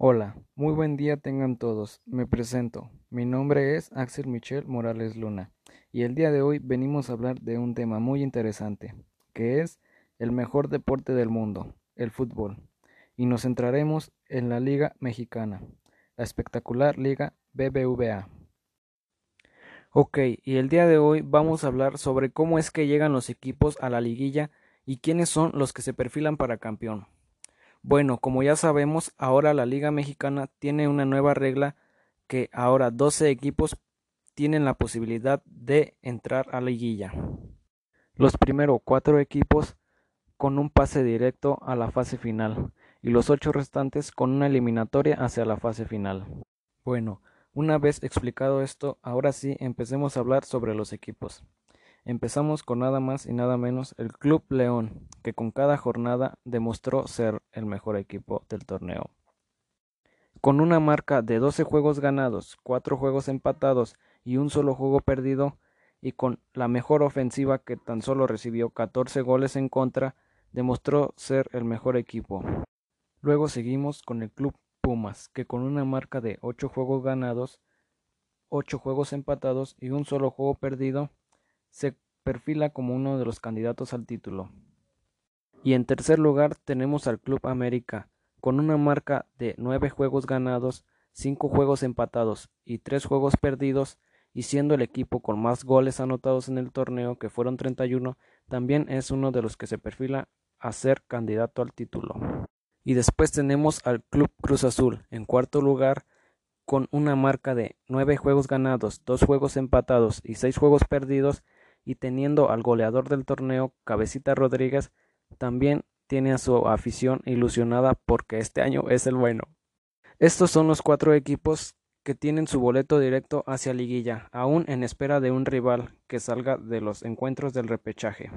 Hola, muy buen día tengan todos. Me presento. Mi nombre es Axel Michel Morales Luna y el día de hoy venimos a hablar de un tema muy interesante, que es el mejor deporte del mundo, el fútbol. Y nos centraremos en la Liga Mexicana, la espectacular Liga BBVA. Ok, y el día de hoy vamos a hablar sobre cómo es que llegan los equipos a la liguilla y quiénes son los que se perfilan para campeón. Bueno, como ya sabemos, ahora la Liga Mexicana tiene una nueva regla que ahora 12 equipos tienen la posibilidad de entrar a la liguilla. Los primeros cuatro equipos con un pase directo a la fase final y los ocho restantes con una eliminatoria hacia la fase final. Bueno, una vez explicado esto, ahora sí empecemos a hablar sobre los equipos. Empezamos con nada más y nada menos el Club León, que con cada jornada demostró ser el mejor equipo del torneo. Con una marca de 12 juegos ganados, 4 juegos empatados y un solo juego perdido, y con la mejor ofensiva que tan solo recibió 14 goles en contra, demostró ser el mejor equipo. Luego seguimos con el Club Pumas, que con una marca de 8 juegos ganados, 8 juegos empatados y un solo juego perdido, se perfila como uno de los candidatos al título. Y en tercer lugar tenemos al Club América, con una marca de nueve juegos ganados, cinco juegos empatados y tres juegos perdidos, y siendo el equipo con más goles anotados en el torneo, que fueron 31, también es uno de los que se perfila a ser candidato al título. Y después tenemos al Club Cruz Azul, en cuarto lugar, con una marca de nueve juegos ganados, dos juegos empatados y seis juegos perdidos, y teniendo al goleador del torneo, Cabecita Rodríguez, también tiene a su afición ilusionada porque este año es el bueno. Estos son los cuatro equipos que tienen su boleto directo hacia liguilla, aún en espera de un rival que salga de los encuentros del repechaje.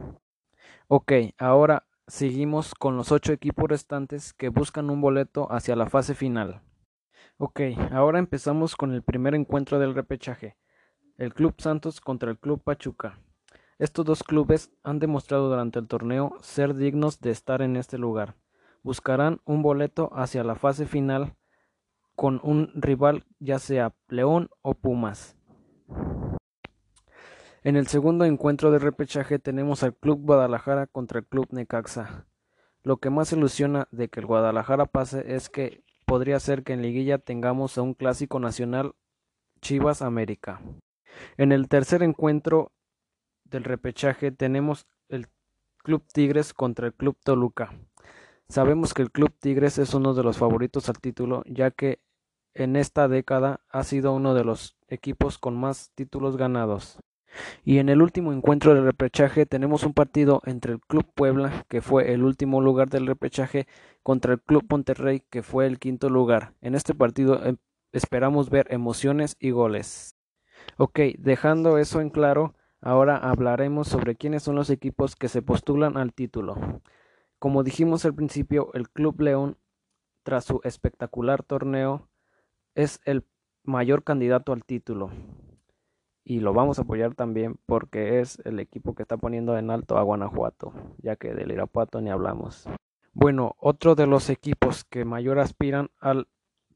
Ok, ahora seguimos con los ocho equipos restantes que buscan un boleto hacia la fase final. Ok, ahora empezamos con el primer encuentro del repechaje, el Club Santos contra el Club Pachuca. Estos dos clubes han demostrado durante el torneo ser dignos de estar en este lugar. Buscarán un boleto hacia la fase final con un rival ya sea León o Pumas. En el segundo encuentro de repechaje tenemos al Club Guadalajara contra el Club Necaxa. Lo que más ilusiona de que el Guadalajara pase es que podría ser que en liguilla tengamos a un clásico nacional Chivas América. En el tercer encuentro del repechaje tenemos el Club Tigres contra el Club Toluca. Sabemos que el Club Tigres es uno de los favoritos al título, ya que en esta década ha sido uno de los equipos con más títulos ganados. Y en el último encuentro del repechaje tenemos un partido entre el Club Puebla, que fue el último lugar del repechaje, contra el Club Monterrey, que fue el quinto lugar. En este partido em, esperamos ver emociones y goles. Ok, dejando eso en claro, Ahora hablaremos sobre quiénes son los equipos que se postulan al título. Como dijimos al principio, el Club León, tras su espectacular torneo, es el mayor candidato al título. Y lo vamos a apoyar también porque es el equipo que está poniendo en alto a Guanajuato, ya que del Irapuato ni hablamos. Bueno, otro de los equipos que mayor aspiran al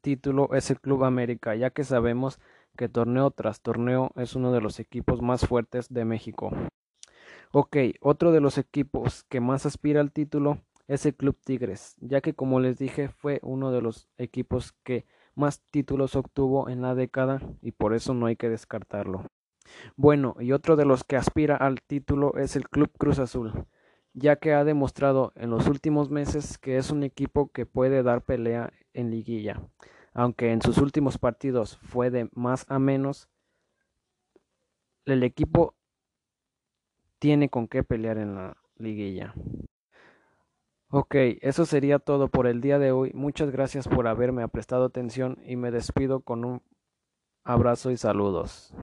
título es el Club América, ya que sabemos que torneo tras torneo es uno de los equipos más fuertes de México. Ok, otro de los equipos que más aspira al título es el Club Tigres, ya que como les dije fue uno de los equipos que más títulos obtuvo en la década y por eso no hay que descartarlo. Bueno, y otro de los que aspira al título es el Club Cruz Azul, ya que ha demostrado en los últimos meses que es un equipo que puede dar pelea en liguilla aunque en sus últimos partidos fue de más a menos, el equipo tiene con qué pelear en la liguilla. Ok, eso sería todo por el día de hoy. Muchas gracias por haberme prestado atención y me despido con un abrazo y saludos.